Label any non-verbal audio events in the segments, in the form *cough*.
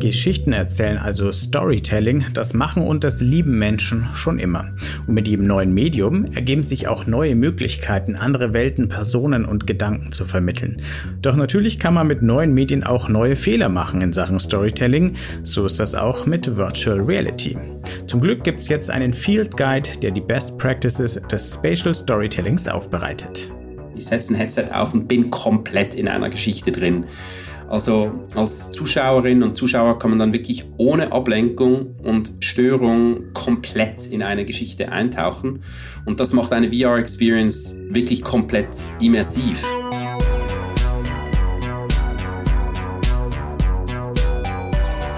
Geschichten erzählen, also Storytelling, das machen und das lieben Menschen schon immer. Und mit jedem neuen Medium ergeben sich auch neue Möglichkeiten, andere Welten, Personen und Gedanken zu vermitteln. Doch natürlich kann man mit neuen Medien auch neue Fehler machen in Sachen Storytelling. So ist das auch mit Virtual Reality. Zum Glück gibt es jetzt einen Field Guide, der die Best Practices des Spatial Storytellings aufbereitet. Ich setze ein Headset auf und bin komplett in einer Geschichte drin. Also als Zuschauerin und Zuschauer kann man dann wirklich ohne Ablenkung und Störung komplett in eine Geschichte eintauchen. Und das macht eine VR-Experience wirklich komplett immersiv.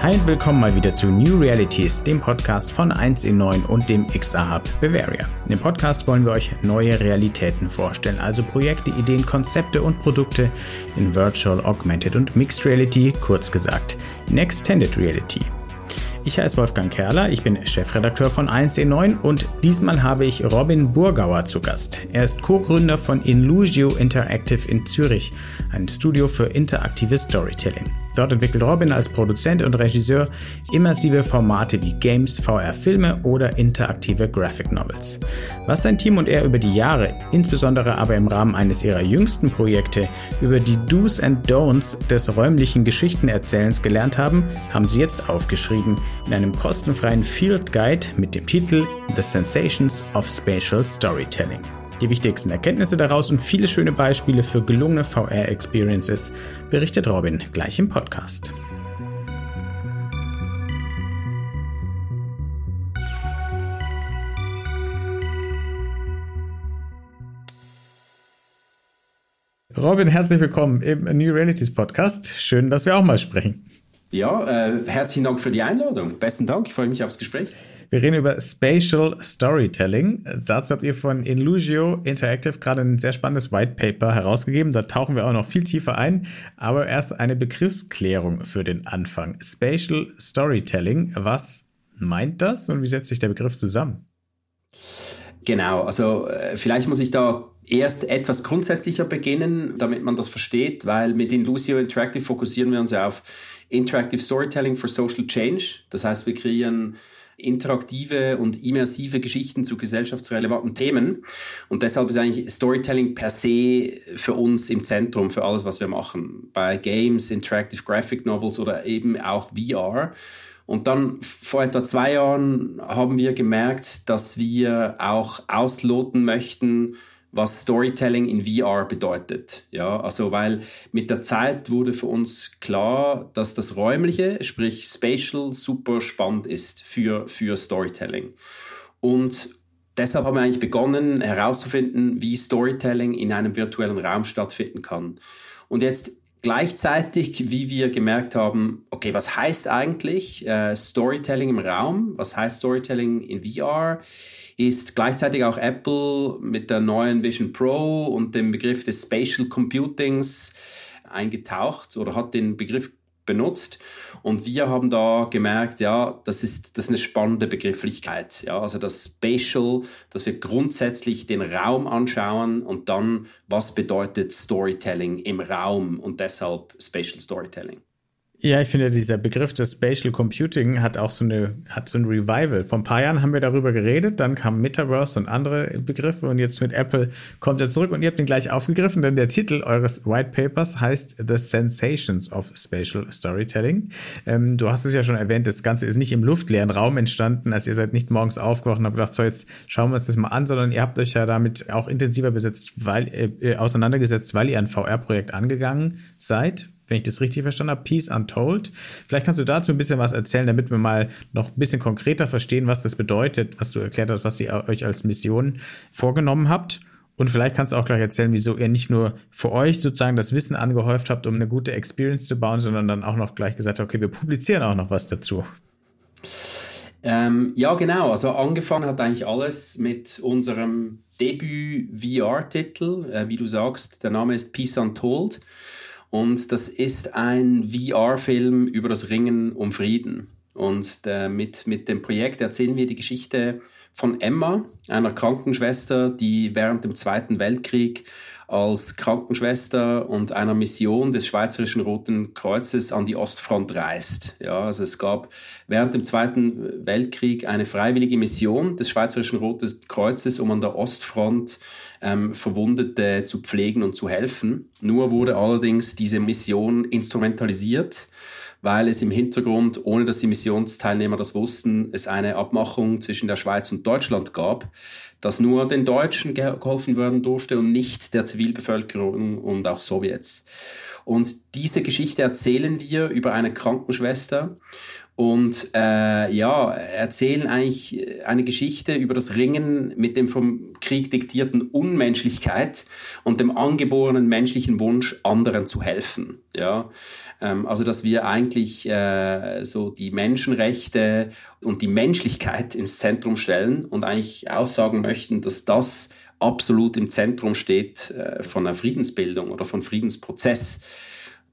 Hi und willkommen mal wieder zu New Realities, dem Podcast von 1 in 9 und dem XR Hub Bavaria. Dem Podcast wollen wir euch neue Realitäten vorstellen, also Projekte, Ideen, Konzepte und Produkte in Virtual, Augmented und Mixed Reality, kurz gesagt in Extended Reality. Ich heiße Wolfgang Kerler, ich bin Chefredakteur von 1E9 und diesmal habe ich Robin Burgauer zu Gast. Er ist Co-Gründer von Illusio Interactive in Zürich, ein Studio für interaktives Storytelling. Dort entwickelt Robin als Produzent und Regisseur immersive Formate wie Games, VR-Filme oder interaktive Graphic Novels. Was sein Team und er über die Jahre, insbesondere aber im Rahmen eines ihrer jüngsten Projekte, über die Do's and Don'ts des räumlichen Geschichtenerzählens gelernt haben, haben sie jetzt aufgeschrieben in einem kostenfreien Field Guide mit dem Titel The Sensations of Spatial Storytelling. Die wichtigsten Erkenntnisse daraus und viele schöne Beispiele für gelungene VR-Experiences berichtet Robin gleich im Podcast. Robin, herzlich willkommen im New Realities Podcast. Schön, dass wir auch mal sprechen. Ja, äh, herzlichen Dank für die Einladung. Besten Dank, ich freue mich aufs Gespräch. Wir reden über Spatial Storytelling. Dazu habt ihr von Illusio Interactive gerade ein sehr spannendes White Paper herausgegeben. Da tauchen wir auch noch viel tiefer ein. Aber erst eine Begriffsklärung für den Anfang. Spatial Storytelling, was meint das und wie setzt sich der Begriff zusammen? Genau, also äh, vielleicht muss ich da erst etwas grundsätzlicher beginnen, damit man das versteht, weil mit Illusio Interactive fokussieren wir uns ja auf Interactive Storytelling for Social Change. Das heißt, wir kreieren interaktive und immersive Geschichten zu gesellschaftsrelevanten Themen. Und deshalb ist eigentlich Storytelling per se für uns im Zentrum für alles, was wir machen. Bei Games, Interactive Graphic Novels oder eben auch VR. Und dann vor etwa zwei Jahren haben wir gemerkt, dass wir auch ausloten möchten, was Storytelling in VR bedeutet. Ja, also weil mit der Zeit wurde für uns klar, dass das räumliche, sprich spatial, super spannend ist für, für Storytelling. Und deshalb haben wir eigentlich begonnen herauszufinden, wie Storytelling in einem virtuellen Raum stattfinden kann. Und jetzt gleichzeitig, wie wir gemerkt haben, okay, was heißt eigentlich äh, Storytelling im Raum? Was heißt Storytelling in VR? ist gleichzeitig auch Apple mit der neuen Vision Pro und dem Begriff des Spatial Computings eingetaucht oder hat den Begriff benutzt. Und wir haben da gemerkt, ja, das ist, das ist eine spannende Begrifflichkeit. Ja, also das Spatial, dass wir grundsätzlich den Raum anschauen und dann, was bedeutet Storytelling im Raum und deshalb Spatial Storytelling. Ja, ich finde, dieser Begriff des Spatial Computing hat auch so eine, hat so ein Revival. Vor ein paar Jahren haben wir darüber geredet, dann kam Metaverse und andere Begriffe und jetzt mit Apple kommt er zurück und ihr habt ihn gleich aufgegriffen, denn der Titel eures White Papers heißt The Sensations of Spatial Storytelling. Ähm, du hast es ja schon erwähnt, das Ganze ist nicht im luftleeren Raum entstanden, als ihr seid nicht morgens aufgewacht und habt gedacht, so jetzt schauen wir uns das mal an, sondern ihr habt euch ja damit auch intensiver besetzt, weil, äh, auseinandergesetzt, weil ihr ein VR-Projekt angegangen seid wenn ich das richtig verstanden habe, Peace Untold. Vielleicht kannst du dazu ein bisschen was erzählen, damit wir mal noch ein bisschen konkreter verstehen, was das bedeutet, was du erklärt hast, was ihr euch als Mission vorgenommen habt. Und vielleicht kannst du auch gleich erzählen, wieso ihr nicht nur für euch sozusagen das Wissen angehäuft habt, um eine gute Experience zu bauen, sondern dann auch noch gleich gesagt habt, okay, wir publizieren auch noch was dazu. Ähm, ja, genau. Also angefangen hat eigentlich alles mit unserem Debüt-VR-Titel. Äh, wie du sagst, der Name ist Peace Untold. Und das ist ein VR-Film über das Ringen um Frieden. Und äh, mit, mit dem Projekt erzählen wir die Geschichte von Emma, einer Krankenschwester, die während dem Zweiten Weltkrieg als Krankenschwester und einer Mission des Schweizerischen Roten Kreuzes an die Ostfront reist. Ja, also es gab während dem Zweiten Weltkrieg eine freiwillige Mission des Schweizerischen Roten Kreuzes, um an der Ostfront ähm, Verwundete zu pflegen und zu helfen. Nur wurde allerdings diese Mission instrumentalisiert weil es im Hintergrund, ohne dass die Missionsteilnehmer das wussten, es eine Abmachung zwischen der Schweiz und Deutschland gab, dass nur den Deutschen geholfen werden durfte und nicht der Zivilbevölkerung und auch Sowjets. Und diese Geschichte erzählen wir über eine Krankenschwester und äh, ja, erzählen eigentlich eine Geschichte über das Ringen mit dem vom Krieg diktierten Unmenschlichkeit und dem angeborenen menschlichen Wunsch, anderen zu helfen. Ja, ähm, also dass wir eigentlich äh, so die Menschenrechte und die Menschlichkeit ins Zentrum stellen und eigentlich aussagen möchten, dass das absolut im Zentrum steht äh, von einer Friedensbildung oder von Friedensprozess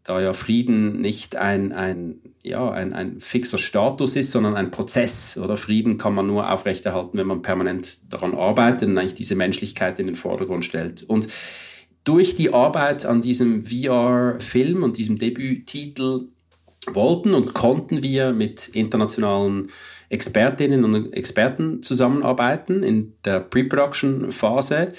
da ja Frieden nicht ein, ein, ja, ein, ein fixer Status ist, sondern ein Prozess. Oder Frieden kann man nur aufrechterhalten, wenn man permanent daran arbeitet und eigentlich diese Menschlichkeit in den Vordergrund stellt. Und durch die Arbeit an diesem VR-Film und diesem Debüttitel wollten und konnten wir mit internationalen Expertinnen und Experten zusammenarbeiten in der Pre-Production-Phase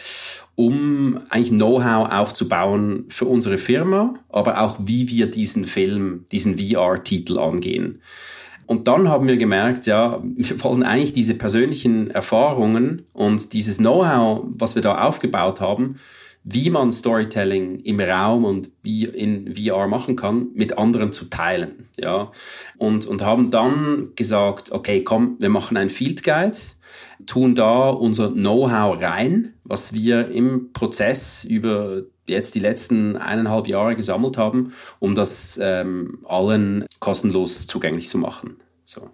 um eigentlich Know-how aufzubauen für unsere Firma, aber auch wie wir diesen Film, diesen VR-Titel angehen. Und dann haben wir gemerkt, ja, wir wollen eigentlich diese persönlichen Erfahrungen und dieses Know-how, was wir da aufgebaut haben, wie man Storytelling im Raum und wie in VR machen kann, mit anderen zu teilen, ja. Und, und haben dann gesagt, okay, komm, wir machen ein Field Guide, tun da unser Know-how rein, was wir im Prozess über jetzt die letzten eineinhalb Jahre gesammelt haben, um das ähm, allen kostenlos zugänglich zu machen. So.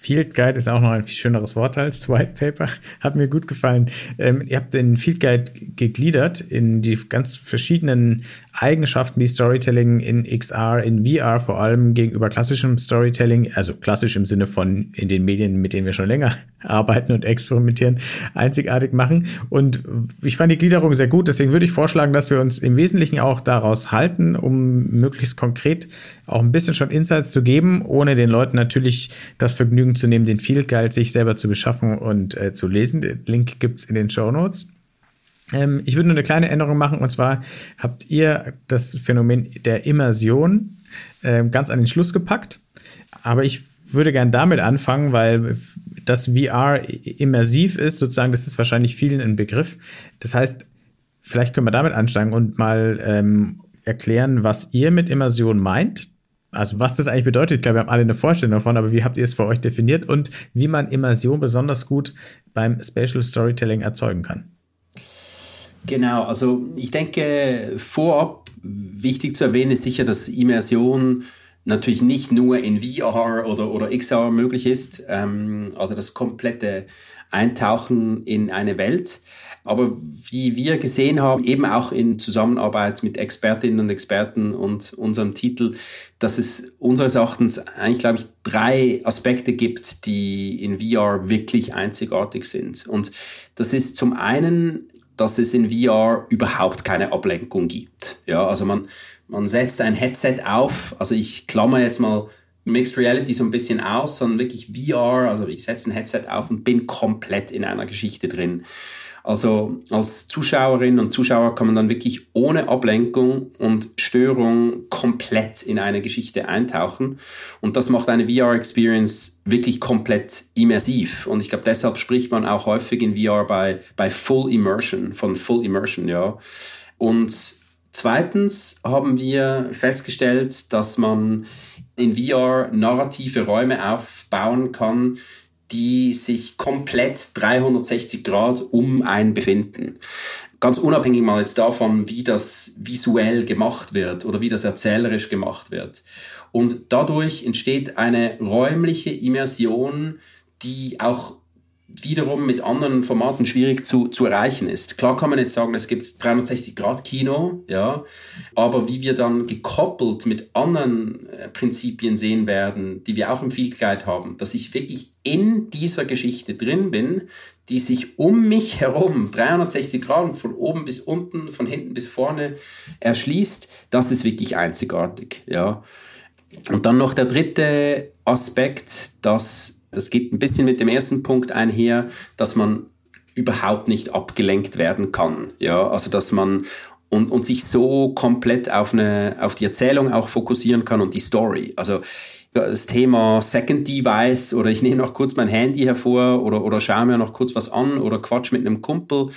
Field Guide ist auch noch ein viel schöneres Wort als White Paper. *laughs* Hat mir gut gefallen. Ähm, ihr habt den Field Guide gegliedert in die ganz verschiedenen Eigenschaften, die Storytelling in XR, in VR vor allem gegenüber klassischem Storytelling, also klassisch im Sinne von in den Medien, mit denen wir schon länger *laughs* arbeiten und experimentieren, einzigartig machen. Und ich fand die Gliederung sehr gut, deswegen würde ich vorschlagen, dass wir uns im Wesentlichen auch daraus halten, um möglichst konkret auch ein bisschen schon Insights zu geben, ohne den Leuten natürlich das Vergnügen zu nehmen, den Field Guide sich selber zu beschaffen und äh, zu lesen. Den Link gibt's in den Show Notes. Ähm, ich würde nur eine kleine Änderung machen, und zwar habt ihr das Phänomen der Immersion äh, ganz an den Schluss gepackt. Aber ich würde gern damit anfangen, weil das VR immersiv ist, sozusagen, das ist wahrscheinlich vielen ein Begriff. Das heißt, vielleicht können wir damit ansteigen und mal ähm, erklären, was ihr mit Immersion meint. Also was das eigentlich bedeutet, ich glaube, wir haben alle eine Vorstellung davon, aber wie habt ihr es für euch definiert und wie man Immersion besonders gut beim Spatial Storytelling erzeugen kann? Genau, also ich denke, vorab wichtig zu erwähnen ist sicher, dass Immersion natürlich nicht nur in VR oder, oder XR möglich ist, ähm, also das komplette Eintauchen in eine Welt. Aber wie wir gesehen haben, eben auch in Zusammenarbeit mit Expertinnen und Experten und unserem Titel, dass es unseres Erachtens eigentlich, glaube ich, drei Aspekte gibt, die in VR wirklich einzigartig sind. Und das ist zum einen, dass es in VR überhaupt keine Ablenkung gibt. Ja, also man, man setzt ein Headset auf, also ich klammer jetzt mal Mixed Reality so ein bisschen aus, sondern wirklich VR, also ich setze ein Headset auf und bin komplett in einer Geschichte drin. Also als Zuschauerin und Zuschauer kann man dann wirklich ohne Ablenkung und Störung komplett in eine Geschichte eintauchen. Und das macht eine VR-Experience wirklich komplett immersiv. Und ich glaube, deshalb spricht man auch häufig in VR bei, bei Full Immersion, von Full Immersion, ja. Und Zweitens haben wir festgestellt, dass man in VR narrative Räume aufbauen kann, die sich komplett 360 Grad um einen befinden. Ganz unabhängig mal jetzt davon, wie das visuell gemacht wird oder wie das erzählerisch gemacht wird. Und dadurch entsteht eine räumliche Immersion, die auch wiederum mit anderen Formaten schwierig zu, zu erreichen ist. Klar kann man jetzt sagen, es gibt 360-Grad-Kino, ja, aber wie wir dann gekoppelt mit anderen äh, Prinzipien sehen werden, die wir auch im Field Guide haben, dass ich wirklich in dieser Geschichte drin bin, die sich um mich herum 360 Grad von oben bis unten, von hinten bis vorne erschließt, das ist wirklich einzigartig, ja. Und dann noch der dritte Aspekt, dass das geht ein bisschen mit dem ersten Punkt einher, dass man überhaupt nicht abgelenkt werden kann, ja, also dass man und, und sich so komplett auf eine auf die Erzählung auch fokussieren kann und die Story. Also das Thema Second Device oder ich nehme noch kurz mein Handy hervor oder, oder schaue mir noch kurz was an oder quatsch mit einem Kumpel.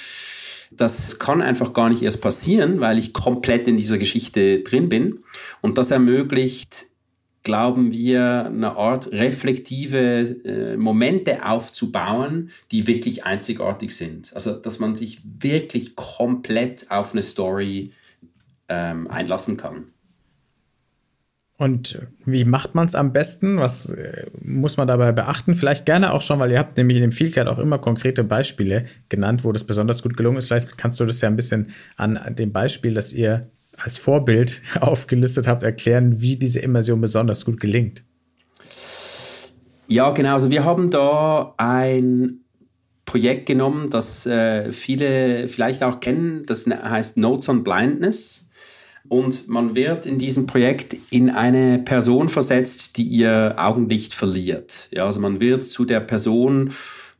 Das kann einfach gar nicht erst passieren, weil ich komplett in dieser Geschichte drin bin. Und das ermöglicht, glauben wir, eine Art reflektive äh, Momente aufzubauen, die wirklich einzigartig sind. Also, dass man sich wirklich komplett auf eine Story ähm, einlassen kann. Und wie macht man es am besten? Was äh, muss man dabei beachten? Vielleicht gerne auch schon, weil ihr habt nämlich in dem Fieldcard auch immer konkrete Beispiele genannt, wo das besonders gut gelungen ist. Vielleicht kannst du das ja ein bisschen an dem Beispiel, das ihr als Vorbild *laughs* aufgelistet habt, erklären, wie diese Immersion besonders gut gelingt. Ja, genau. Also wir haben da ein Projekt genommen, das äh, viele vielleicht auch kennen. Das heißt Notes on Blindness. Und man wird in diesem Projekt in eine Person versetzt, die ihr Augenlicht verliert. Ja, also man wird zu der Person,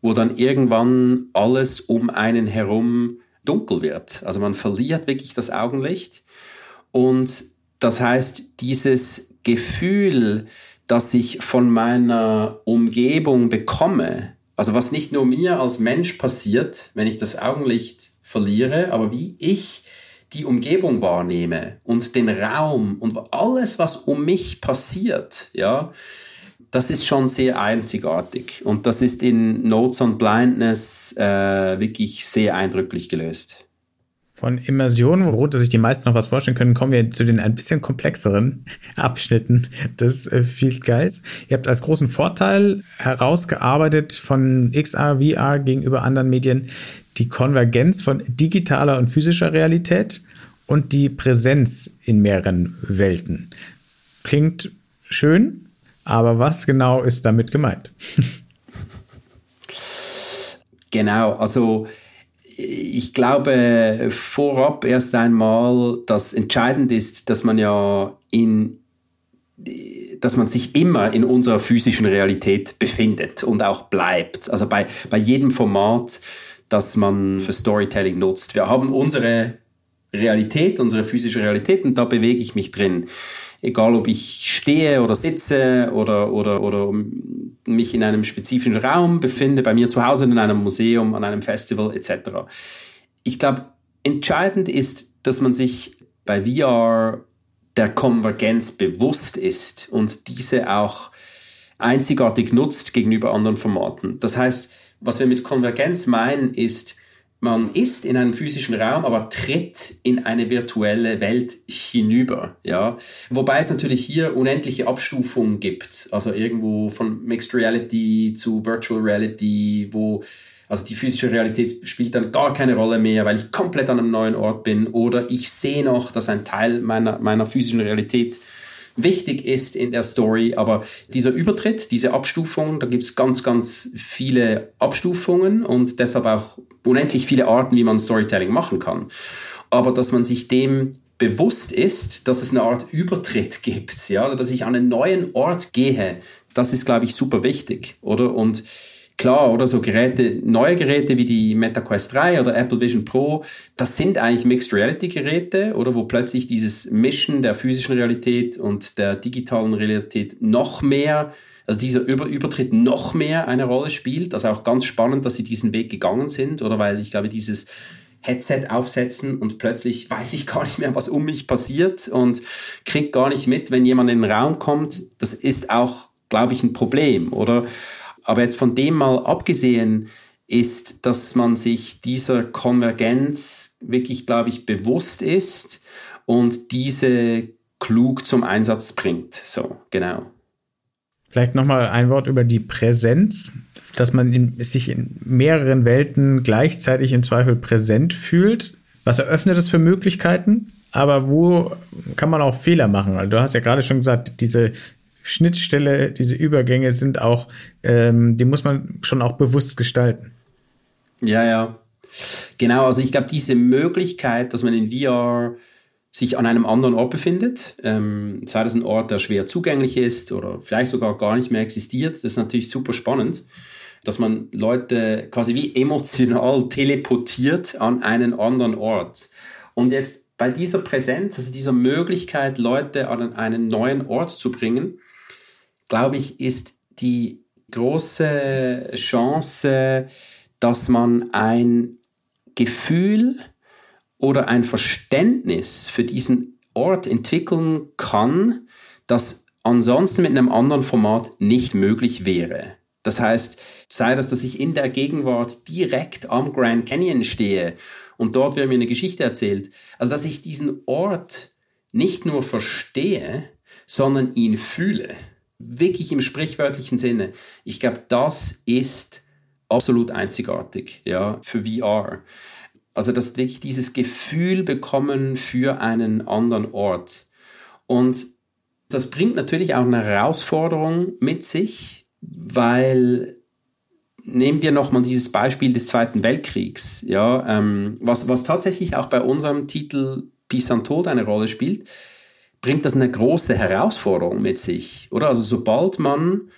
wo dann irgendwann alles um einen herum dunkel wird. Also man verliert wirklich das Augenlicht. Und das heißt, dieses Gefühl, das ich von meiner Umgebung bekomme, also was nicht nur mir als Mensch passiert, wenn ich das Augenlicht verliere, aber wie ich die Umgebung wahrnehme und den Raum und alles, was um mich passiert, ja, das ist schon sehr einzigartig. Und das ist in Notes on Blindness äh, wirklich sehr eindrücklich gelöst. Von Immersion, worunter sich die meisten noch was vorstellen können, kommen wir zu den ein bisschen komplexeren *laughs* Abschnitten des äh, Field Guides. Ihr habt als großen Vorteil herausgearbeitet von XR, VR gegenüber anderen Medien die Konvergenz von digitaler und physischer Realität und die Präsenz in mehreren Welten. Klingt schön, aber was genau ist damit gemeint? *laughs* genau, also ich glaube vorab erst einmal, dass entscheidend ist, dass man ja in dass man sich immer in unserer physischen Realität befindet und auch bleibt. Also bei, bei jedem Format das man für Storytelling nutzt. Wir haben unsere Realität, unsere physische Realität und da bewege ich mich drin. Egal ob ich stehe oder sitze oder, oder, oder mich in einem spezifischen Raum befinde, bei mir zu Hause in einem Museum, an einem Festival etc. Ich glaube, entscheidend ist, dass man sich bei VR der Konvergenz bewusst ist und diese auch einzigartig nutzt gegenüber anderen Formaten. Das heißt, was wir mit Konvergenz meinen, ist, man ist in einem physischen Raum, aber tritt in eine virtuelle Welt hinüber, ja. Wobei es natürlich hier unendliche Abstufungen gibt. Also irgendwo von Mixed Reality zu Virtual Reality, wo also die physische Realität spielt dann gar keine Rolle mehr, weil ich komplett an einem neuen Ort bin oder ich sehe noch, dass ein Teil meiner, meiner physischen Realität wichtig ist in der Story. Aber dieser Übertritt, diese Abstufung, da gibt es ganz, ganz viele Abstufungen und deshalb auch unendlich viele Arten, wie man Storytelling machen kann. Aber dass man sich dem bewusst ist, dass es eine Art Übertritt gibt, ja, dass ich an einen neuen Ort gehe, das ist, glaube ich, super wichtig, oder? Und klar, oder so Geräte, neue Geräte wie die Meta Quest 3 oder Apple Vision Pro, das sind eigentlich Mixed Reality Geräte, oder wo plötzlich dieses Mischen der physischen Realität und der digitalen Realität noch mehr also dieser Über Übertritt noch mehr eine Rolle spielt. Also auch ganz spannend, dass sie diesen Weg gegangen sind, oder weil ich glaube, dieses Headset aufsetzen und plötzlich weiß ich gar nicht mehr, was um mich passiert und krieg gar nicht mit, wenn jemand in den Raum kommt. Das ist auch, glaube ich, ein Problem, oder? Aber jetzt von dem mal abgesehen ist, dass man sich dieser Konvergenz wirklich, glaube ich, bewusst ist und diese klug zum Einsatz bringt. So, genau. Vielleicht nochmal ein Wort über die Präsenz, dass man in, sich in mehreren Welten gleichzeitig im Zweifel präsent fühlt. Was eröffnet es für Möglichkeiten? Aber wo kann man auch Fehler machen? Also du hast ja gerade schon gesagt, diese Schnittstelle, diese Übergänge sind auch, ähm, die muss man schon auch bewusst gestalten. Ja, ja. Genau, also ich glaube, diese Möglichkeit, dass man in VR sich an einem anderen Ort befindet, ähm, sei das ein Ort, der schwer zugänglich ist oder vielleicht sogar gar nicht mehr existiert, das ist natürlich super spannend, dass man Leute quasi wie emotional *laughs* teleportiert an einen anderen Ort. Und jetzt bei dieser Präsenz, also dieser Möglichkeit, Leute an einen neuen Ort zu bringen, glaube ich, ist die große Chance, dass man ein Gefühl oder ein Verständnis für diesen Ort entwickeln kann, das ansonsten mit einem anderen Format nicht möglich wäre. Das heißt, sei das, dass ich in der Gegenwart direkt am Grand Canyon stehe und dort wird mir eine Geschichte erzählt. Also, dass ich diesen Ort nicht nur verstehe, sondern ihn fühle. Wirklich im sprichwörtlichen Sinne. Ich glaube, das ist absolut einzigartig, ja, für VR. Also, dass wirklich dieses Gefühl bekommen für einen anderen Ort. Und das bringt natürlich auch eine Herausforderung mit sich, weil nehmen wir nochmal dieses Beispiel des Zweiten Weltkriegs, ja, ähm, was, was tatsächlich auch bei unserem Titel Peace and Tod eine Rolle spielt, bringt das eine große Herausforderung mit sich, oder? Also sobald man,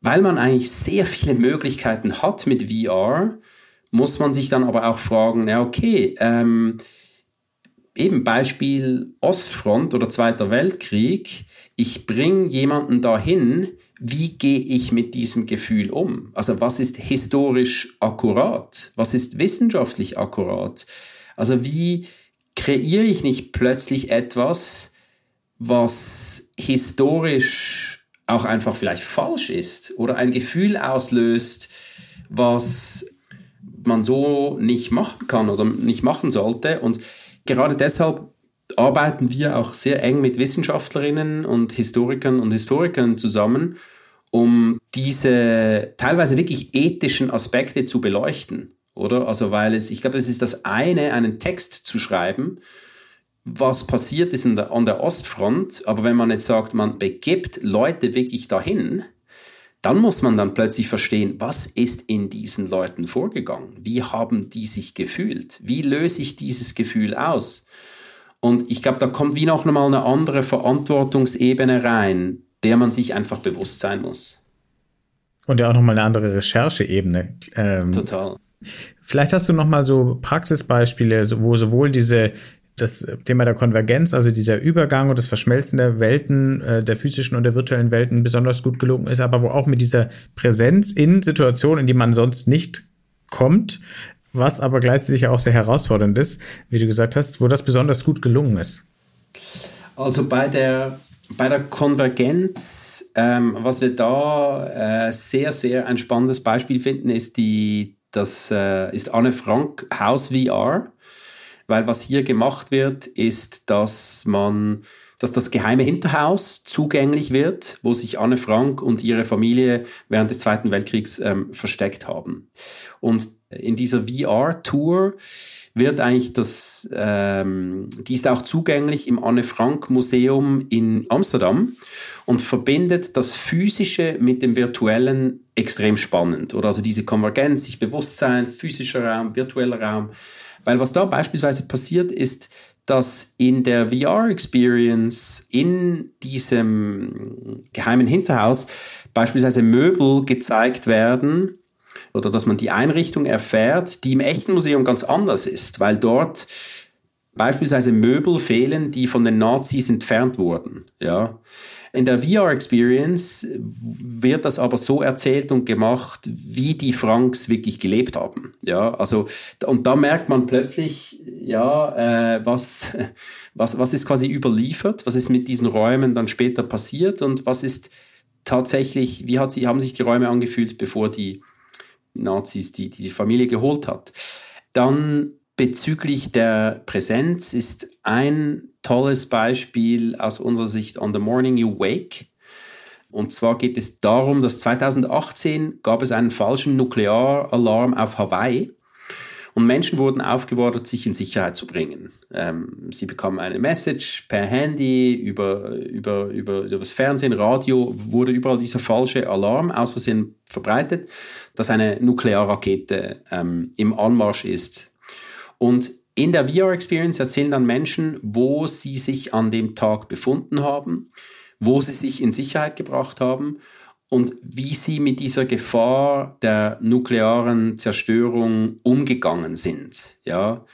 weil man eigentlich sehr viele Möglichkeiten hat mit VR, muss man sich dann aber auch fragen, ja, okay, ähm, eben Beispiel Ostfront oder Zweiter Weltkrieg, ich bringe jemanden dahin, wie gehe ich mit diesem Gefühl um? Also was ist historisch akkurat? Was ist wissenschaftlich akkurat? Also wie kreiere ich nicht plötzlich etwas, was historisch auch einfach vielleicht falsch ist oder ein Gefühl auslöst, was man so nicht machen kann oder nicht machen sollte. Und gerade deshalb arbeiten wir auch sehr eng mit Wissenschaftlerinnen und Historikern und Historikern zusammen, um diese teilweise wirklich ethischen Aspekte zu beleuchten, oder? Also, weil es, ich glaube, es ist das eine, einen Text zu schreiben, was passiert ist der, an der Ostfront, aber wenn man jetzt sagt, man begibt Leute wirklich dahin, dann muss man dann plötzlich verstehen, was ist in diesen Leuten vorgegangen? Wie haben die sich gefühlt? Wie löse ich dieses Gefühl aus? Und ich glaube, da kommt wie noch einmal eine andere Verantwortungsebene rein, der man sich einfach bewusst sein muss. Und ja auch nochmal eine andere Rechercheebene. Ähm, Total. Vielleicht hast du nochmal so Praxisbeispiele, wo sowohl diese das Thema der Konvergenz, also dieser Übergang und das Verschmelzen der Welten, äh, der physischen und der virtuellen Welten besonders gut gelungen ist, aber wo auch mit dieser Präsenz in Situationen, in die man sonst nicht kommt, was aber gleichzeitig auch sehr herausfordernd ist, wie du gesagt hast, wo das besonders gut gelungen ist. Also bei der, bei der Konvergenz, ähm, was wir da äh, sehr, sehr ein spannendes Beispiel finden, ist die, das äh, ist Anne Frank House VR, weil was hier gemacht wird, ist, dass man dass das geheime Hinterhaus zugänglich wird, wo sich Anne Frank und ihre Familie während des Zweiten Weltkriegs ähm, versteckt haben. Und in dieser VR-Tour wird eigentlich das, ähm, die ist auch zugänglich im Anne Frank Museum in Amsterdam und verbindet das Physische mit dem Virtuellen extrem spannend. Oder also diese Konvergenz, sich Bewusstsein, physischer Raum, virtueller Raum. Weil was da beispielsweise passiert ist, dass in der VR-Experience in diesem geheimen Hinterhaus beispielsweise Möbel gezeigt werden, oder dass man die Einrichtung erfährt, die im echten Museum ganz anders ist, weil dort beispielsweise Möbel fehlen, die von den Nazis entfernt wurden. Ja. In der VR-Experience wird das aber so erzählt und gemacht, wie die Franks wirklich gelebt haben. Ja, also, und da merkt man plötzlich, ja, äh, was, was, was ist quasi überliefert, was ist mit diesen Räumen dann später passiert und was ist tatsächlich, wie hat sie, haben sich die Räume angefühlt, bevor die Nazis die, die Familie geholt hat. Dann bezüglich der Präsenz ist ein tolles Beispiel aus unserer Sicht On the Morning You Wake. Und zwar geht es darum, dass 2018 gab es einen falschen Nuklearalarm auf Hawaii. Und Menschen wurden aufgefordert, sich in Sicherheit zu bringen. Ähm, sie bekamen eine Message per Handy, über, über, über, über das Fernsehen, Radio, wurde überall dieser falsche Alarm aus Versehen verbreitet, dass eine Nuklearrakete ähm, im Anmarsch ist. Und in der VR-Experience erzählen dann Menschen, wo sie sich an dem Tag befunden haben, wo sie sich in Sicherheit gebracht haben und wie sie mit dieser Gefahr der nuklearen Zerstörung umgegangen sind, ja.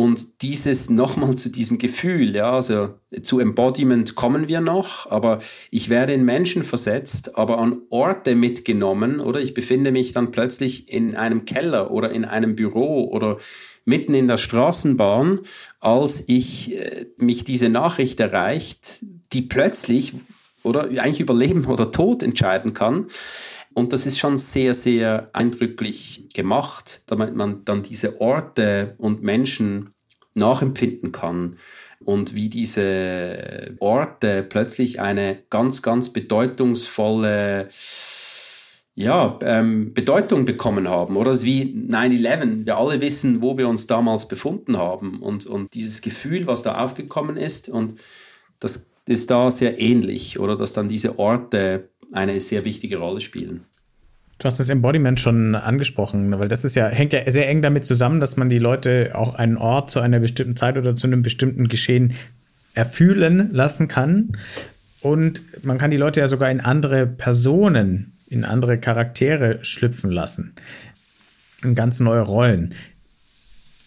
Und dieses nochmal zu diesem Gefühl, ja, also zu Embodiment kommen wir noch, aber ich werde in Menschen versetzt, aber an Orte mitgenommen, oder ich befinde mich dann plötzlich in einem Keller oder in einem Büro oder mitten in der Straßenbahn, als ich äh, mich diese Nachricht erreicht, die plötzlich, oder eigentlich über Leben oder Tod entscheiden kann. Und das ist schon sehr, sehr eindrücklich gemacht, damit man dann diese Orte und Menschen nachempfinden kann und wie diese Orte plötzlich eine ganz, ganz bedeutungsvolle ja, ähm, Bedeutung bekommen haben. Oder es ist wie 9-11. Wir alle wissen, wo wir uns damals befunden haben und, und dieses Gefühl, was da aufgekommen ist. Und das ist da sehr ähnlich, oder dass dann diese Orte eine sehr wichtige Rolle spielen. Du hast das Embodiment schon angesprochen, weil das ist ja, hängt ja sehr eng damit zusammen, dass man die Leute auch einen Ort zu einer bestimmten Zeit oder zu einem bestimmten Geschehen erfühlen lassen kann. Und man kann die Leute ja sogar in andere Personen, in andere Charaktere schlüpfen lassen. In ganz neue Rollen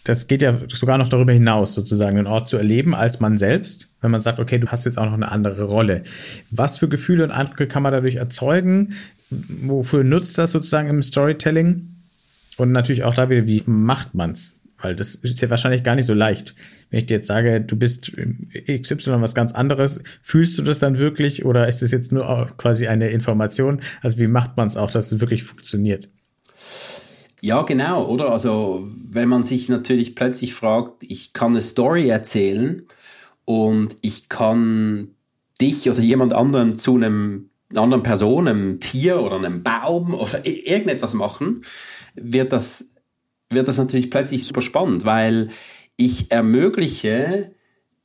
das geht ja sogar noch darüber hinaus, sozusagen einen Ort zu erleben als man selbst, wenn man sagt, okay, du hast jetzt auch noch eine andere Rolle. Was für Gefühle und Eindrücke kann man dadurch erzeugen? Wofür nutzt das sozusagen im Storytelling? Und natürlich auch da wieder, wie macht man's? Weil das ist ja wahrscheinlich gar nicht so leicht. Wenn ich dir jetzt sage, du bist XY was ganz anderes, fühlst du das dann wirklich oder ist es jetzt nur quasi eine Information? Also wie macht man es auch, dass es wirklich funktioniert? Ja, genau, oder? Also, wenn man sich natürlich plötzlich fragt, ich kann eine Story erzählen und ich kann dich oder jemand anderen zu einem anderen Person, einem Tier oder einem Baum oder irgendetwas machen, wird das, wird das natürlich plötzlich super spannend, weil ich ermögliche,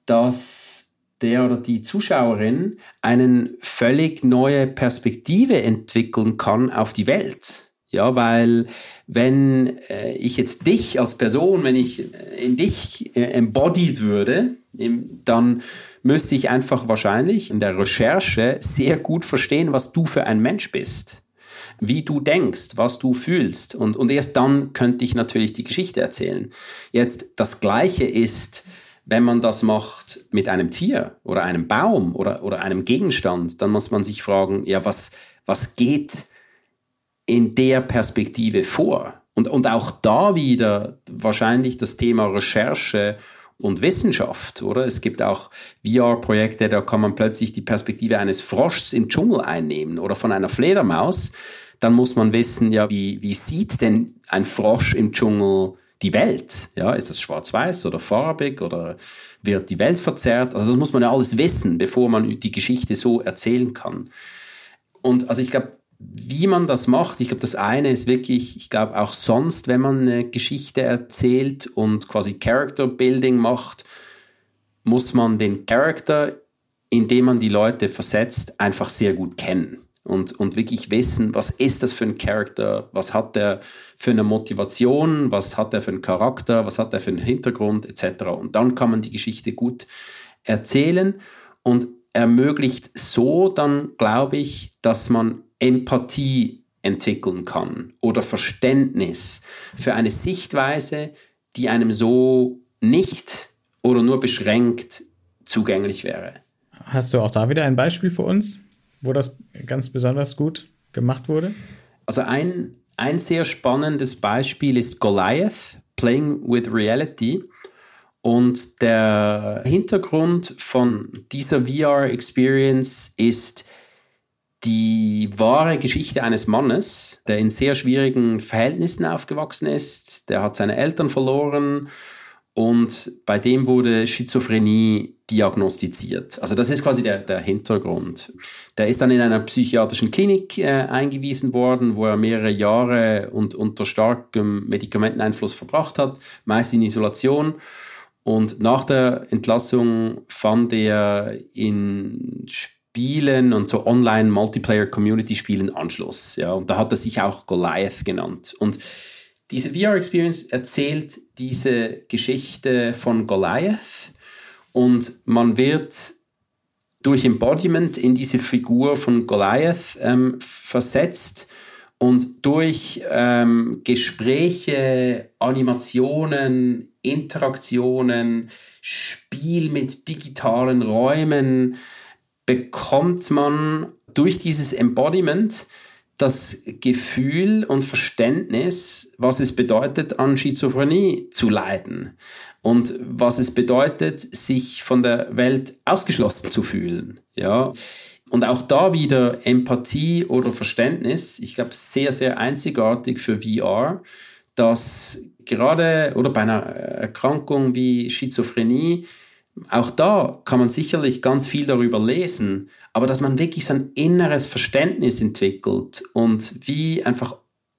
dass der oder die Zuschauerin eine völlig neue Perspektive entwickeln kann auf die Welt. Ja, weil wenn äh, ich jetzt dich als Person, wenn ich äh, in dich äh, embodied würde, im, dann müsste ich einfach wahrscheinlich in der Recherche sehr gut verstehen, was du für ein Mensch bist, wie du denkst, was du fühlst. Und, und erst dann könnte ich natürlich die Geschichte erzählen. Jetzt das Gleiche ist, wenn man das macht mit einem Tier oder einem Baum oder, oder einem Gegenstand, dann muss man sich fragen, ja, was, was geht in der Perspektive vor. Und, und auch da wieder wahrscheinlich das Thema Recherche und Wissenschaft, oder? Es gibt auch VR-Projekte, da kann man plötzlich die Perspektive eines Froschs im Dschungel einnehmen oder von einer Fledermaus. Dann muss man wissen, ja, wie, wie sieht denn ein Frosch im Dschungel die Welt? Ja, ist das schwarz-weiß oder farbig oder wird die Welt verzerrt? Also das muss man ja alles wissen, bevor man die Geschichte so erzählen kann. Und also ich glaube, wie man das macht, ich glaube, das eine ist wirklich, ich glaube auch sonst, wenn man eine Geschichte erzählt und quasi Character Building macht, muss man den Charakter, indem man die Leute versetzt, einfach sehr gut kennen und, und wirklich wissen, was ist das für ein Charakter, was hat er für eine Motivation, was hat er für einen Charakter, was hat er für einen Hintergrund etc. Und dann kann man die Geschichte gut erzählen und ermöglicht so dann, glaube ich, dass man Empathie entwickeln kann oder Verständnis für eine Sichtweise, die einem so nicht oder nur beschränkt zugänglich wäre. Hast du auch da wieder ein Beispiel für uns, wo das ganz besonders gut gemacht wurde? Also ein, ein sehr spannendes Beispiel ist Goliath, Playing with Reality. Und der Hintergrund von dieser VR-Experience ist die wahre Geschichte eines Mannes, der in sehr schwierigen Verhältnissen aufgewachsen ist. Der hat seine Eltern verloren und bei dem wurde Schizophrenie diagnostiziert. Also das ist quasi der, der Hintergrund. Der ist dann in einer psychiatrischen Klinik äh, eingewiesen worden, wo er mehrere Jahre und unter starkem Medikamenteneinfluss verbracht hat, meist in Isolation. Und nach der Entlassung fand er in Spielen und so Online-Multiplayer-Community-Spielen Anschluss. Ja, und da hat er sich auch Goliath genannt. Und diese VR-Experience erzählt diese Geschichte von Goliath und man wird durch Embodiment in diese Figur von Goliath ähm, versetzt und durch ähm, Gespräche, Animationen, Interaktionen, Spiel mit digitalen Räumen bekommt man durch dieses Embodiment das Gefühl und Verständnis, was es bedeutet, an Schizophrenie zu leiden und was es bedeutet, sich von der Welt ausgeschlossen zu fühlen. Ja. Und auch da wieder Empathie oder Verständnis, ich glaube, sehr, sehr einzigartig für VR, dass gerade oder bei einer Erkrankung wie Schizophrenie, auch da kann man sicherlich ganz viel darüber lesen, aber dass man wirklich so ein inneres Verständnis entwickelt und wie einfach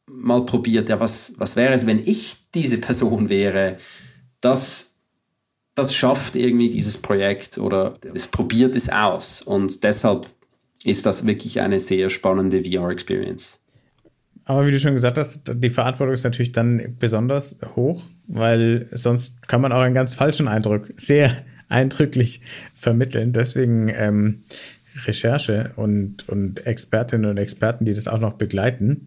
mal probiert, ja, was, was wäre es, wenn ich diese Person wäre, das, das schafft irgendwie dieses Projekt oder es probiert es aus und deshalb ist das wirklich eine sehr spannende VR-Experience. Aber wie du schon gesagt hast, die Verantwortung ist natürlich dann besonders hoch, weil sonst kann man auch einen ganz falschen Eindruck sehr eindrücklich vermitteln. Deswegen ähm, Recherche und, und Expertinnen und Experten, die das auch noch begleiten.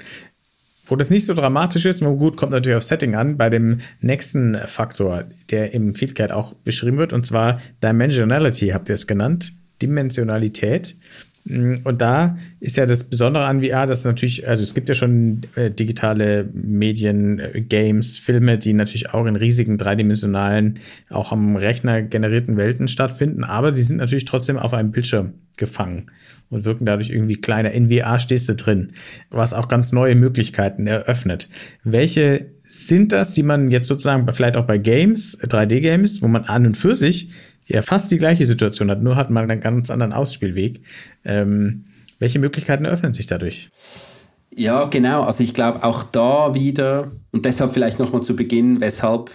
Wo das nicht so dramatisch ist, nur gut, kommt natürlich auf Setting an, bei dem nächsten Faktor, der im Feedcat auch beschrieben wird, und zwar Dimensionality, habt ihr es genannt, Dimensionalität. Mm, und da ist ja das Besondere an VR, dass natürlich, also es gibt ja schon äh, digitale Medien, äh, Games, Filme, die natürlich auch in riesigen dreidimensionalen, auch am Rechner generierten Welten stattfinden, aber sie sind natürlich trotzdem auf einem Bildschirm gefangen und wirken dadurch irgendwie kleiner. In VR stehst du drin, was auch ganz neue Möglichkeiten eröffnet. Welche sind das, die man jetzt sozusagen vielleicht auch bei Games, 3D-Games, wo man an und für sich ja fast die gleiche Situation hat, nur hat man einen ganz anderen Ausspielweg. Ähm, welche Möglichkeiten eröffnen sich dadurch? Ja, genau. Also ich glaube auch da wieder, und deshalb vielleicht nochmal zu Beginn, weshalb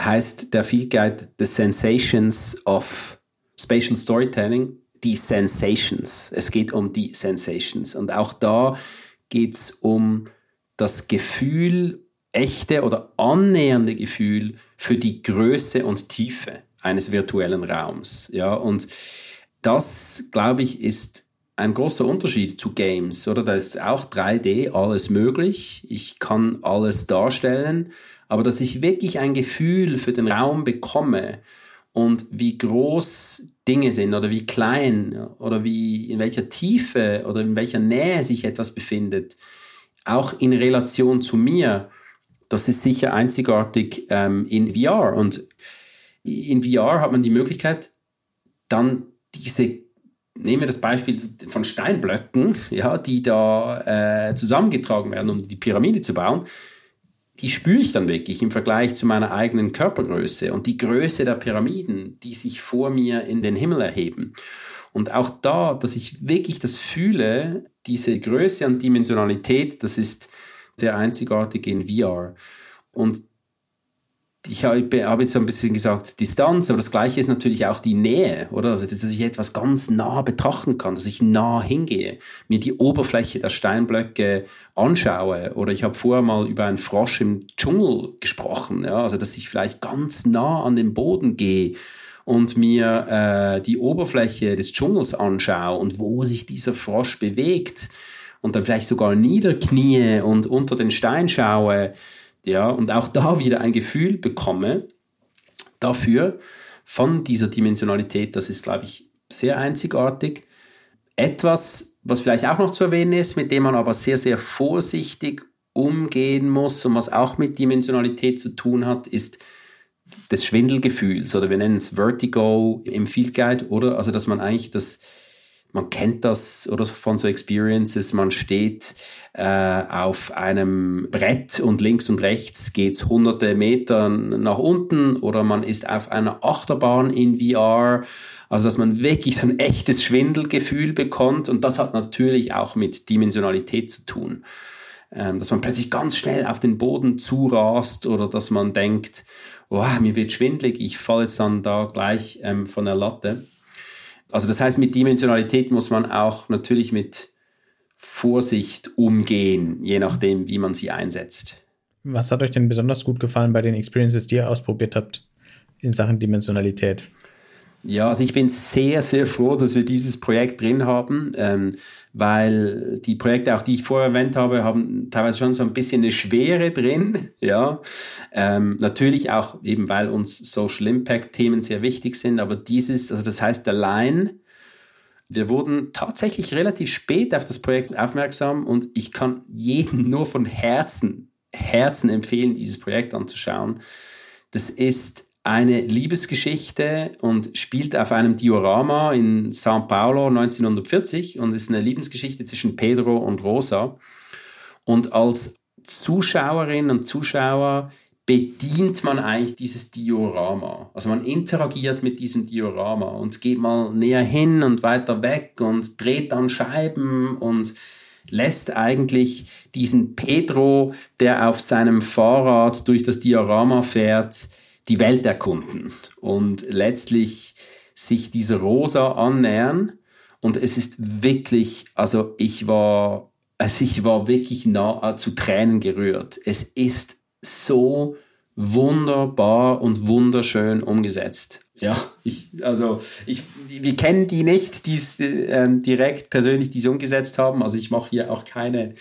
heißt der Field Guide The Sensations of Spatial Storytelling, die Sensations. Es geht um die Sensations. Und auch da geht es um das Gefühl, echte oder annähernde Gefühl für die Größe und Tiefe eines virtuellen Raums. Ja, und das, glaube ich, ist ein großer Unterschied zu Games, oder? Da ist auch 3D alles möglich. Ich kann alles darstellen, aber dass ich wirklich ein Gefühl für den Raum bekomme und wie groß Dinge sind oder wie klein oder wie in welcher Tiefe oder in welcher Nähe sich etwas befindet, auch in Relation zu mir, das ist sicher einzigartig ähm, in VR. Und in VR hat man die Möglichkeit, dann diese, nehmen wir das Beispiel von Steinblöcken, *laughs* ja, die da äh, zusammengetragen werden, um die Pyramide zu bauen, die spüre ich dann wirklich im Vergleich zu meiner eigenen Körpergröße und die Größe der Pyramiden, die sich vor mir in den Himmel erheben. Und auch da, dass ich wirklich das fühle, diese Größe und Dimensionalität, das ist sehr einzigartig in VR. Und ich habe jetzt so ein bisschen gesagt Distanz, aber das Gleiche ist natürlich auch die Nähe, oder? Also, dass ich etwas ganz nah betrachten kann, dass ich nah hingehe, mir die Oberfläche der Steinblöcke anschaue. Oder ich habe vorher mal über einen Frosch im Dschungel gesprochen, ja? Also, dass ich vielleicht ganz nah an den Boden gehe und mir äh, die Oberfläche des Dschungels anschaue und wo sich dieser Frosch bewegt und dann vielleicht sogar niederknie und unter den Stein schaue ja, und auch da wieder ein Gefühl bekomme dafür von dieser Dimensionalität, das ist, glaube ich, sehr einzigartig. Etwas, was vielleicht auch noch zu erwähnen ist, mit dem man aber sehr, sehr vorsichtig umgehen muss und was auch mit Dimensionalität zu tun hat, ist des Schwindelgefühls oder wir nennen es Vertigo im Field Guide, oder? Also, dass man eigentlich das, man kennt das oder von so Experiences, man steht äh, auf einem Brett und links und rechts geht's hunderte Meter nach unten oder man ist auf einer Achterbahn in VR. Also dass man wirklich so ein echtes Schwindelgefühl bekommt und das hat natürlich auch mit Dimensionalität zu tun. Ähm, dass man plötzlich ganz schnell auf den Boden zurast oder dass man denkt, oh, mir wird schwindlig, ich falle jetzt dann da gleich ähm, von der Latte. Also das heißt, mit Dimensionalität muss man auch natürlich mit Vorsicht umgehen, je nachdem, wie man sie einsetzt. Was hat euch denn besonders gut gefallen bei den Experiences, die ihr ausprobiert habt in Sachen Dimensionalität? Ja, also ich bin sehr, sehr froh, dass wir dieses Projekt drin haben. Ähm, weil die Projekte, auch die ich vorher erwähnt habe, haben teilweise schon so ein bisschen eine Schwere drin, *laughs* ja. Ähm, natürlich auch eben, weil uns Social Impact Themen sehr wichtig sind, aber dieses, also das heißt Line, wir wurden tatsächlich relativ spät auf das Projekt aufmerksam und ich kann jedem nur von Herzen, Herzen empfehlen, dieses Projekt anzuschauen. Das ist eine Liebesgeschichte und spielt auf einem Diorama in São Paulo 1940 und ist eine Liebesgeschichte zwischen Pedro und Rosa. Und als Zuschauerin und Zuschauer bedient man eigentlich dieses Diorama. Also man interagiert mit diesem Diorama und geht mal näher hin und weiter weg und dreht dann Scheiben und lässt eigentlich diesen Pedro, der auf seinem Fahrrad durch das Diorama fährt, die Welt erkunden und letztlich sich dieser Rosa annähern. Und es ist wirklich, also ich war, also ich war wirklich nah zu Tränen gerührt. Es ist so wunderbar und wunderschön umgesetzt. Ja, ich, also ich, wir kennen die nicht, die es äh, direkt persönlich, die es umgesetzt haben. Also ich mache hier auch keine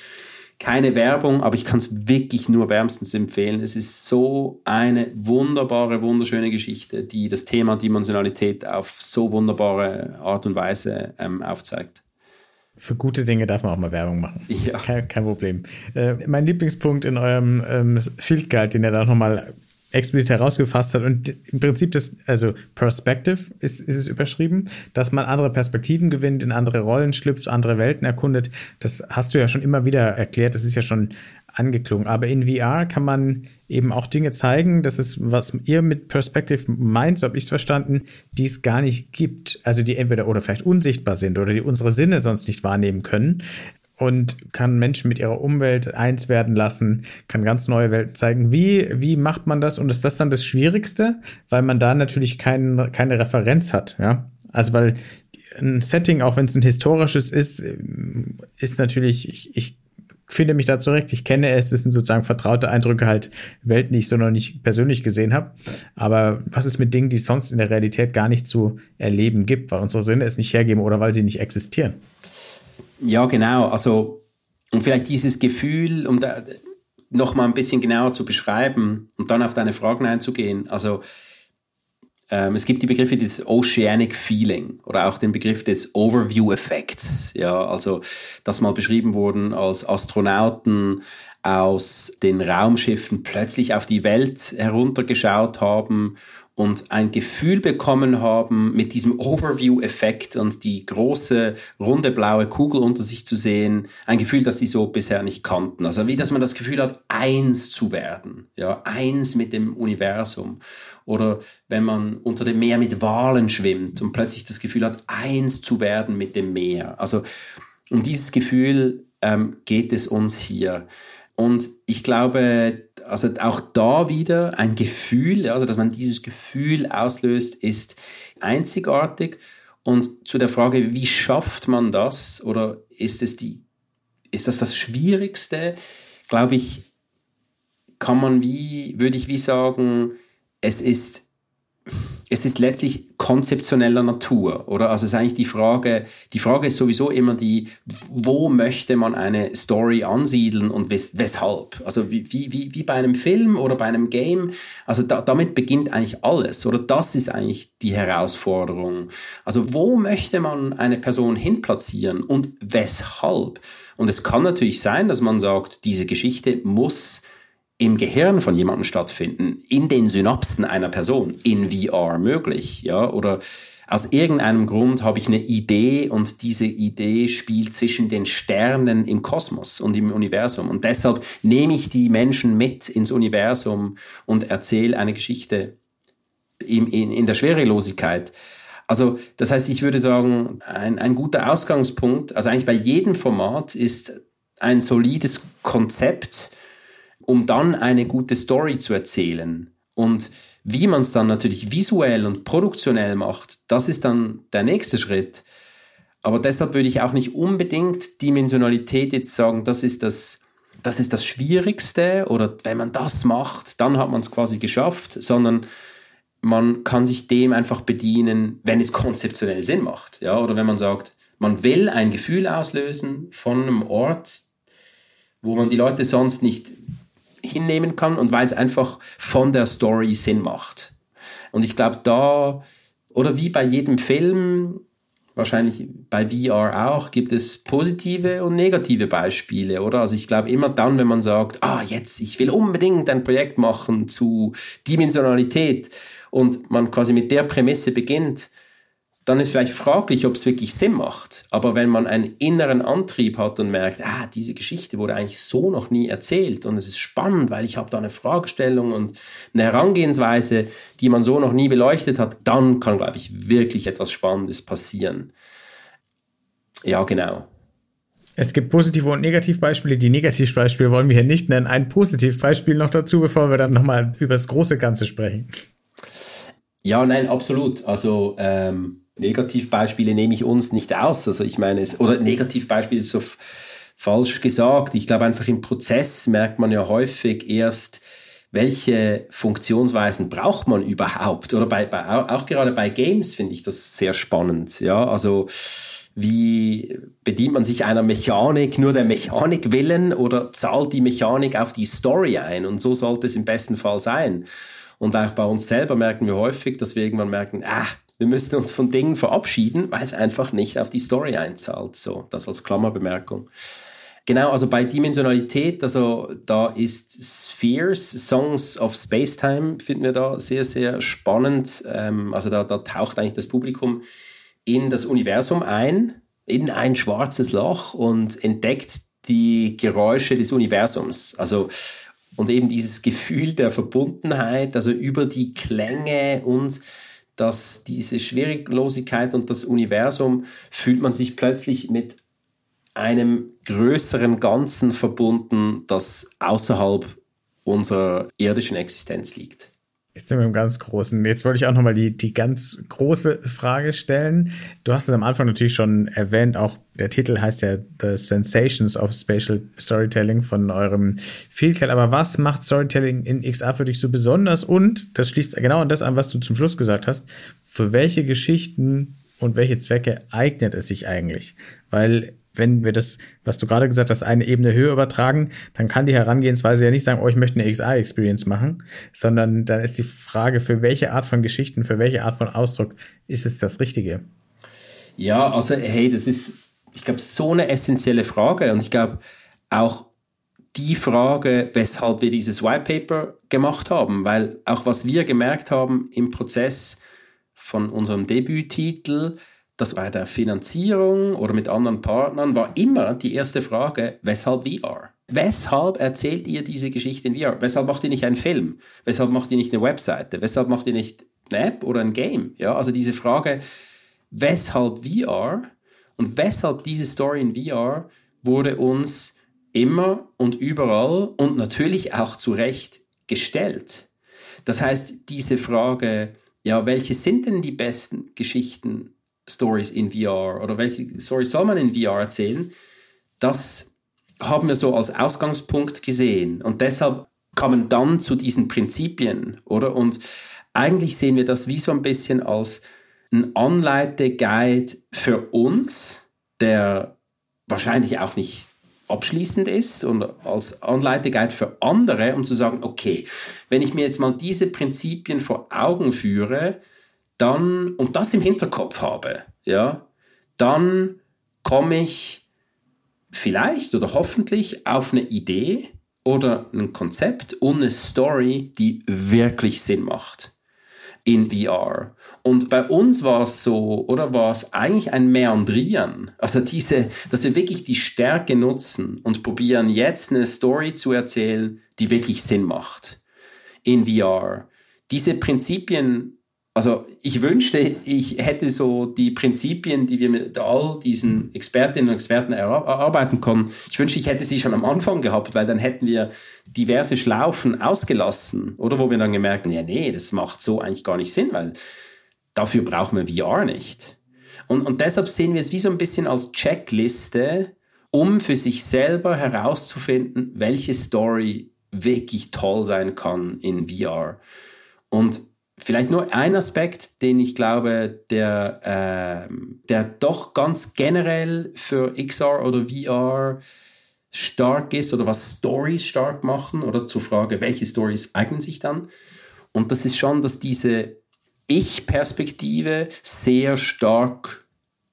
keine Werbung, aber ich kann es wirklich nur wärmstens empfehlen. Es ist so eine wunderbare, wunderschöne Geschichte, die das Thema Dimensionalität auf so wunderbare Art und Weise ähm, aufzeigt. Für gute Dinge darf man auch mal Werbung machen. Ja. Kein, kein Problem. Äh, mein Lieblingspunkt in eurem ähm, Field Guide, den ihr da nochmal explizit herausgefasst hat. Und im Prinzip das, also Perspective ist, ist es überschrieben, dass man andere Perspektiven gewinnt, in andere Rollen schlüpft, andere Welten erkundet. Das hast du ja schon immer wieder erklärt, das ist ja schon angeklungen. Aber in VR kann man eben auch Dinge zeigen, das ist, was ihr mit Perspective meint, so habe ich es verstanden, die es gar nicht gibt. Also die entweder oder vielleicht unsichtbar sind oder die unsere Sinne sonst nicht wahrnehmen können und kann Menschen mit ihrer Umwelt eins werden lassen, kann ganz neue Welten zeigen. Wie, wie macht man das? Und ist das dann das Schwierigste? Weil man da natürlich kein, keine Referenz hat, ja. Also weil ein Setting, auch wenn es ein historisches ist, ist natürlich, ich, ich finde mich da zurecht. Ich kenne es, das sind sozusagen vertraute Eindrücke halt Welten, die ich so noch nicht persönlich gesehen habe. Aber was ist mit Dingen, die es sonst in der Realität gar nicht zu erleben gibt, weil unsere Sinne es nicht hergeben oder weil sie nicht existieren? Ja, genau. Also, und vielleicht dieses Gefühl, um da noch mal ein bisschen genauer zu beschreiben und dann auf deine Fragen einzugehen. Also, ähm, es gibt die Begriffe des Oceanic Feeling oder auch den Begriff des Overview-Effekts. Ja, also, das mal beschrieben wurden als Astronauten aus den Raumschiffen plötzlich auf die Welt heruntergeschaut haben und ein Gefühl bekommen haben, mit diesem Overview-Effekt und die große, runde blaue Kugel unter sich zu sehen, ein Gefühl, das sie so bisher nicht kannten. Also wie, dass man das Gefühl hat, eins zu werden, ja, eins mit dem Universum. Oder wenn man unter dem Meer mit Walen schwimmt und plötzlich das Gefühl hat, eins zu werden mit dem Meer. Also um dieses Gefühl ähm, geht es uns hier. Und ich glaube, also auch da wieder ein Gefühl, also dass man dieses Gefühl auslöst, ist einzigartig. Und zu der Frage, wie schafft man das oder ist es die, ist das das Schwierigste? Glaube ich, kann man wie, würde ich wie sagen, es ist es ist letztlich konzeptioneller Natur, oder? Also es ist eigentlich die Frage, die Frage ist sowieso immer die, wo möchte man eine Story ansiedeln und wes weshalb? Also wie, wie, wie bei einem Film oder bei einem Game, also da, damit beginnt eigentlich alles, oder? Das ist eigentlich die Herausforderung. Also wo möchte man eine Person hinplatzieren und weshalb? Und es kann natürlich sein, dass man sagt, diese Geschichte muss im Gehirn von jemandem stattfinden, in den Synapsen einer Person, in VR möglich, ja, oder aus irgendeinem Grund habe ich eine Idee und diese Idee spielt zwischen den Sternen im Kosmos und im Universum. Und deshalb nehme ich die Menschen mit ins Universum und erzähle eine Geschichte in, in, in der Schwerelosigkeit. Also das heißt, ich würde sagen, ein, ein guter Ausgangspunkt, also eigentlich bei jedem Format ist ein solides Konzept, um dann eine gute Story zu erzählen. Und wie man es dann natürlich visuell und produktionell macht, das ist dann der nächste Schritt. Aber deshalb würde ich auch nicht unbedingt Dimensionalität jetzt sagen, das ist das, das ist das Schwierigste oder wenn man das macht, dann hat man es quasi geschafft, sondern man kann sich dem einfach bedienen, wenn es konzeptionell Sinn macht. Ja, oder wenn man sagt, man will ein Gefühl auslösen von einem Ort, wo man die Leute sonst nicht hinnehmen kann und weil es einfach von der Story Sinn macht. Und ich glaube, da, oder wie bei jedem Film, wahrscheinlich bei VR auch, gibt es positive und negative Beispiele, oder? Also ich glaube immer dann, wenn man sagt, ah, jetzt, ich will unbedingt ein Projekt machen zu Dimensionalität und man quasi mit der Prämisse beginnt, dann ist vielleicht fraglich, ob es wirklich Sinn macht. Aber wenn man einen inneren Antrieb hat und merkt, ah, diese Geschichte wurde eigentlich so noch nie erzählt und es ist spannend, weil ich habe da eine Fragestellung und eine Herangehensweise, die man so noch nie beleuchtet hat, dann kann, glaube ich, wirklich etwas Spannendes passieren. Ja, genau. Es gibt positive und Negativbeispiele. Die Negativbeispiele wollen wir hier nicht nennen. Ein Positivbeispiel noch dazu, bevor wir dann nochmal über das große Ganze sprechen. Ja, nein, absolut. Also ähm, Negativbeispiele nehme ich uns nicht aus. Also ich meine, es, oder Negativbeispiele ist so falsch gesagt. Ich glaube einfach im Prozess merkt man ja häufig erst, welche Funktionsweisen braucht man überhaupt? Oder bei, bei auch gerade bei Games finde ich das sehr spannend. Ja, also wie bedient man sich einer Mechanik nur der Mechanik willen oder zahlt die Mechanik auf die Story ein? Und so sollte es im besten Fall sein. Und auch bei uns selber merken wir häufig, dass wir irgendwann merken, ah, wir müssen uns von Dingen verabschieden, weil es einfach nicht auf die Story einzahlt. So, das als Klammerbemerkung. Genau, also bei Dimensionalität, also da ist Spheres, Songs of Spacetime, finden wir da sehr, sehr spannend. Ähm, also da, da taucht eigentlich das Publikum in das Universum ein, in ein schwarzes Loch und entdeckt die Geräusche des Universums. Also und eben dieses Gefühl der Verbundenheit, also über die Klänge und dass diese Schwerelosigkeit und das Universum fühlt man sich plötzlich mit einem größeren Ganzen verbunden, das außerhalb unserer irdischen Existenz liegt. Jetzt sind wir im ganz Großen. Jetzt wollte ich auch nochmal die, die ganz große Frage stellen. Du hast es am Anfang natürlich schon erwähnt, auch der Titel heißt ja The Sensations of Spatial Storytelling von eurem Fieldcat. Aber was macht Storytelling in XA für dich so besonders? Und das schließt genau an das an, was du zum Schluss gesagt hast. Für welche Geschichten und welche Zwecke eignet es sich eigentlich? Weil wenn wir das, was du gerade gesagt hast, eine Ebene höher übertragen, dann kann die Herangehensweise ja nicht sagen, oh, ich möchte eine XR-Experience machen, sondern dann ist die Frage, für welche Art von Geschichten, für welche Art von Ausdruck ist es das Richtige? Ja, also hey, das ist, ich glaube, so eine essentielle Frage und ich glaube auch die Frage, weshalb wir dieses White Paper gemacht haben, weil auch was wir gemerkt haben im Prozess von unserem Debüttitel, das bei der Finanzierung oder mit anderen Partnern war immer die erste Frage, weshalb VR? Weshalb erzählt ihr diese Geschichte in VR? Weshalb macht ihr nicht einen Film? Weshalb macht ihr nicht eine Webseite? Weshalb macht ihr nicht eine App oder ein Game? Ja, also diese Frage, weshalb VR und weshalb diese Story in VR wurde uns immer und überall und natürlich auch zu Recht gestellt. Das heißt, diese Frage, ja, welche sind denn die besten Geschichten Stories in VR oder welche Stories soll man in VR erzählen, das haben wir so als Ausgangspunkt gesehen. Und deshalb kamen dann zu diesen Prinzipien, oder? Und eigentlich sehen wir das wie so ein bisschen als ein Anleiteguide für uns, der wahrscheinlich auch nicht abschließend ist und als Anleiteguide für andere, um zu sagen, okay, wenn ich mir jetzt mal diese Prinzipien vor Augen führe, dann, und das im Hinterkopf habe, ja, dann komme ich vielleicht oder hoffentlich auf eine Idee oder ein Konzept und eine Story, die wirklich Sinn macht. in VR. Und bei uns war es so, oder war es eigentlich ein Meandrieren. Also diese, dass wir wirklich die Stärke nutzen und probieren jetzt eine Story zu erzählen, die wirklich Sinn macht. In VR. Diese Prinzipien also ich wünschte, ich hätte so die Prinzipien, die wir mit all diesen Expertinnen und Experten erarbeiten können. Ich wünschte, ich hätte sie schon am Anfang gehabt, weil dann hätten wir diverse Schlaufen ausgelassen, oder wo wir dann gemerkt, ja, nee, das macht so eigentlich gar nicht Sinn, weil dafür brauchen wir VR nicht. Und, und deshalb sehen wir es wie so ein bisschen als Checkliste, um für sich selber herauszufinden, welche Story wirklich toll sein kann in VR. Und Vielleicht nur ein Aspekt, den ich glaube, der, äh, der doch ganz generell für XR oder VR stark ist oder was Stories stark machen oder zur Frage, welche Stories eignen sich dann. Und das ist schon, dass diese Ich-Perspektive sehr stark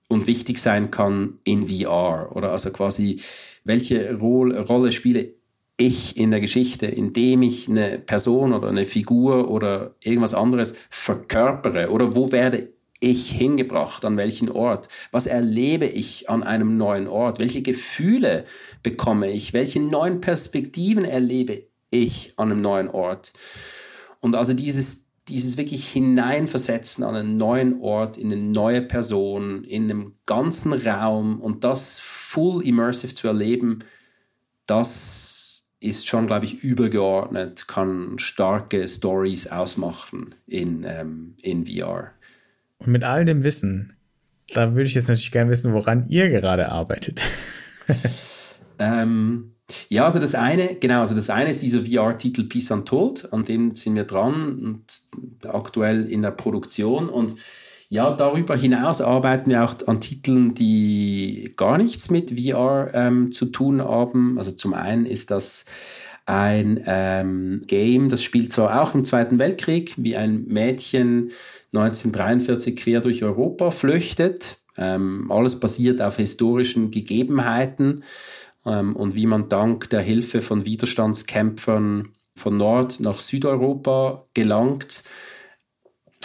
und wichtig sein kann in VR oder also quasi welche Rolle spiele ich in der Geschichte, indem ich eine Person oder eine Figur oder irgendwas anderes verkörpere oder wo werde ich hingebracht, an welchen Ort, was erlebe ich an einem neuen Ort, welche Gefühle bekomme ich, welche neuen Perspektiven erlebe ich an einem neuen Ort. Und also dieses, dieses wirklich hineinversetzen an einen neuen Ort, in eine neue Person, in einem ganzen Raum und das full immersive zu erleben, das ist schon, glaube ich, übergeordnet, kann starke Stories ausmachen in, ähm, in VR. Und mit all dem Wissen, da würde ich jetzt natürlich gerne wissen, woran ihr gerade arbeitet. *laughs* ähm, ja, also das eine, genau, also das eine ist dieser VR-Titel Peace Untold, an dem sind wir dran und aktuell in der Produktion und ja, darüber hinaus arbeiten wir auch an Titeln, die gar nichts mit VR ähm, zu tun haben. Also zum einen ist das ein ähm, Game, das spielt zwar auch im Zweiten Weltkrieg, wie ein Mädchen 1943 quer durch Europa flüchtet. Ähm, alles basiert auf historischen Gegebenheiten ähm, und wie man dank der Hilfe von Widerstandskämpfern von Nord nach Südeuropa gelangt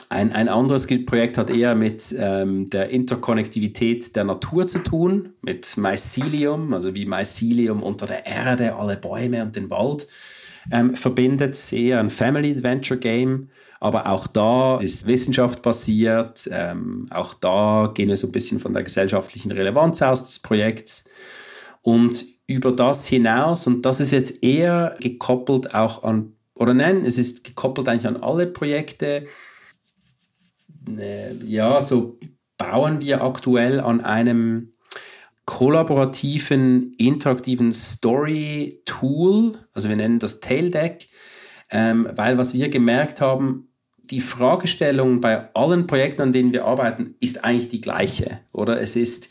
ein, ein anderes Projekt hat eher mit ähm, der Interkonnektivität der Natur zu tun, mit Mycelium, also wie Mycelium unter der Erde alle Bäume und den Wald ähm, verbindet. Eher ein Family Adventure Game. Aber auch da ist Wissenschaft basiert. Ähm, auch da gehen wir so ein bisschen von der gesellschaftlichen Relevanz aus des Projekts. Und über das hinaus, und das ist jetzt eher gekoppelt auch an, oder nein, es ist gekoppelt eigentlich an alle Projekte, ja, so bauen wir aktuell an einem kollaborativen, interaktiven Story-Tool, also wir nennen das Taildeck, ähm, weil was wir gemerkt haben, die Fragestellung bei allen Projekten, an denen wir arbeiten, ist eigentlich die gleiche, oder? Es ist,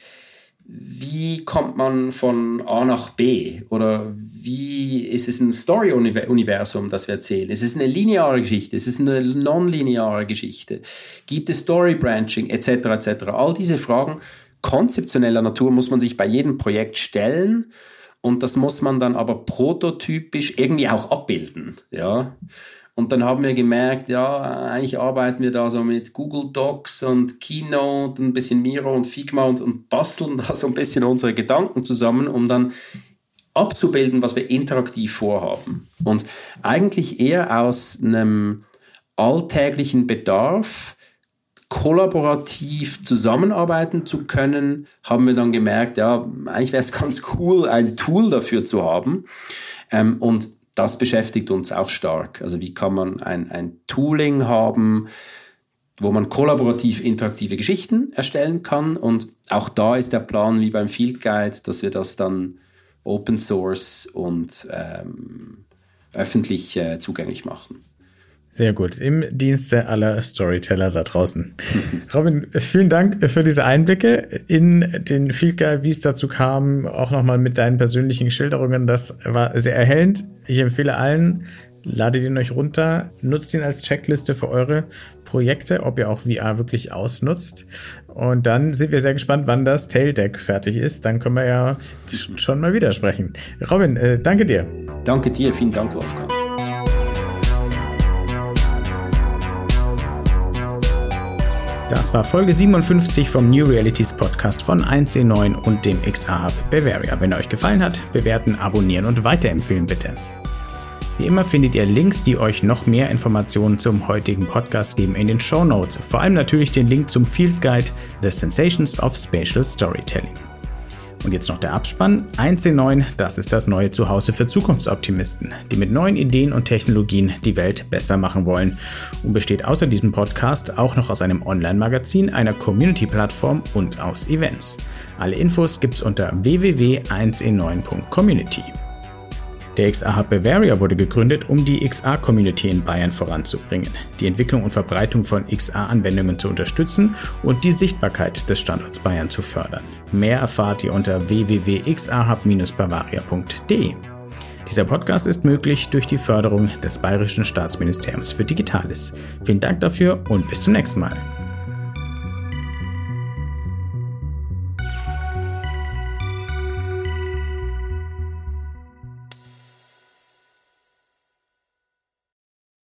wie kommt man von A nach B? Oder wie ist es ein Story-Universum, das wir erzählen? Ist es eine lineare Geschichte? Ist es eine nonlineare Geschichte? Gibt es Story-Branching etc. etc.? All diese Fragen konzeptioneller Natur muss man sich bei jedem Projekt stellen und das muss man dann aber prototypisch irgendwie auch abbilden. Ja. Und dann haben wir gemerkt, ja, eigentlich arbeiten wir da so mit Google Docs und Keynote, ein bisschen Miro und Figma und, und basteln da so ein bisschen unsere Gedanken zusammen, um dann abzubilden, was wir interaktiv vorhaben. Und eigentlich eher aus einem alltäglichen Bedarf, kollaborativ zusammenarbeiten zu können, haben wir dann gemerkt, ja, eigentlich wäre es *laughs* ganz cool, ein Tool dafür zu haben. Ähm, und das beschäftigt uns auch stark. Also wie kann man ein, ein Tooling haben, wo man kollaborativ interaktive Geschichten erstellen kann. Und auch da ist der Plan wie beim Field Guide, dass wir das dann Open Source und ähm, öffentlich äh, zugänglich machen. Sehr gut. Im Dienste aller Storyteller da draußen. *laughs* Robin, vielen Dank für diese Einblicke in den Field Guide, wie es dazu kam, auch nochmal mit deinen persönlichen Schilderungen. Das war sehr erhellend. Ich empfehle allen, ladet ihn euch runter, nutzt ihn als Checkliste für eure Projekte, ob ihr auch VR wirklich ausnutzt. Und dann sind wir sehr gespannt, wann das Tail Deck fertig ist. Dann können wir ja schon mal wieder sprechen. Robin, äh, danke dir. Danke dir, vielen Dank, Wolfgang. Das war Folge 57 vom New Realities Podcast von 1C9 und dem XR Hub Bavaria. Wenn er euch gefallen hat, bewerten, abonnieren und weiterempfehlen bitte. Wie immer findet ihr Links, die euch noch mehr Informationen zum heutigen Podcast geben in den Show Notes. Vor allem natürlich den Link zum Field Guide The Sensations of Spatial Storytelling. Und jetzt noch der Abspann. 1C9, das ist das neue Zuhause für Zukunftsoptimisten, die mit neuen Ideen und Technologien die Welt besser machen wollen und besteht außer diesem Podcast auch noch aus einem Online-Magazin, einer Community-Plattform und aus Events. Alle Infos gibt's unter www.1e9.community. Der Hub Bavaria wurde gegründet, um die XR-Community in Bayern voranzubringen, die Entwicklung und Verbreitung von XR-Anwendungen zu unterstützen und die Sichtbarkeit des Standorts Bayern zu fördern. Mehr erfahrt ihr unter www.xrhub-bavaria.de. Dieser Podcast ist möglich durch die Förderung des Bayerischen Staatsministeriums für Digitales. Vielen Dank dafür und bis zum nächsten Mal.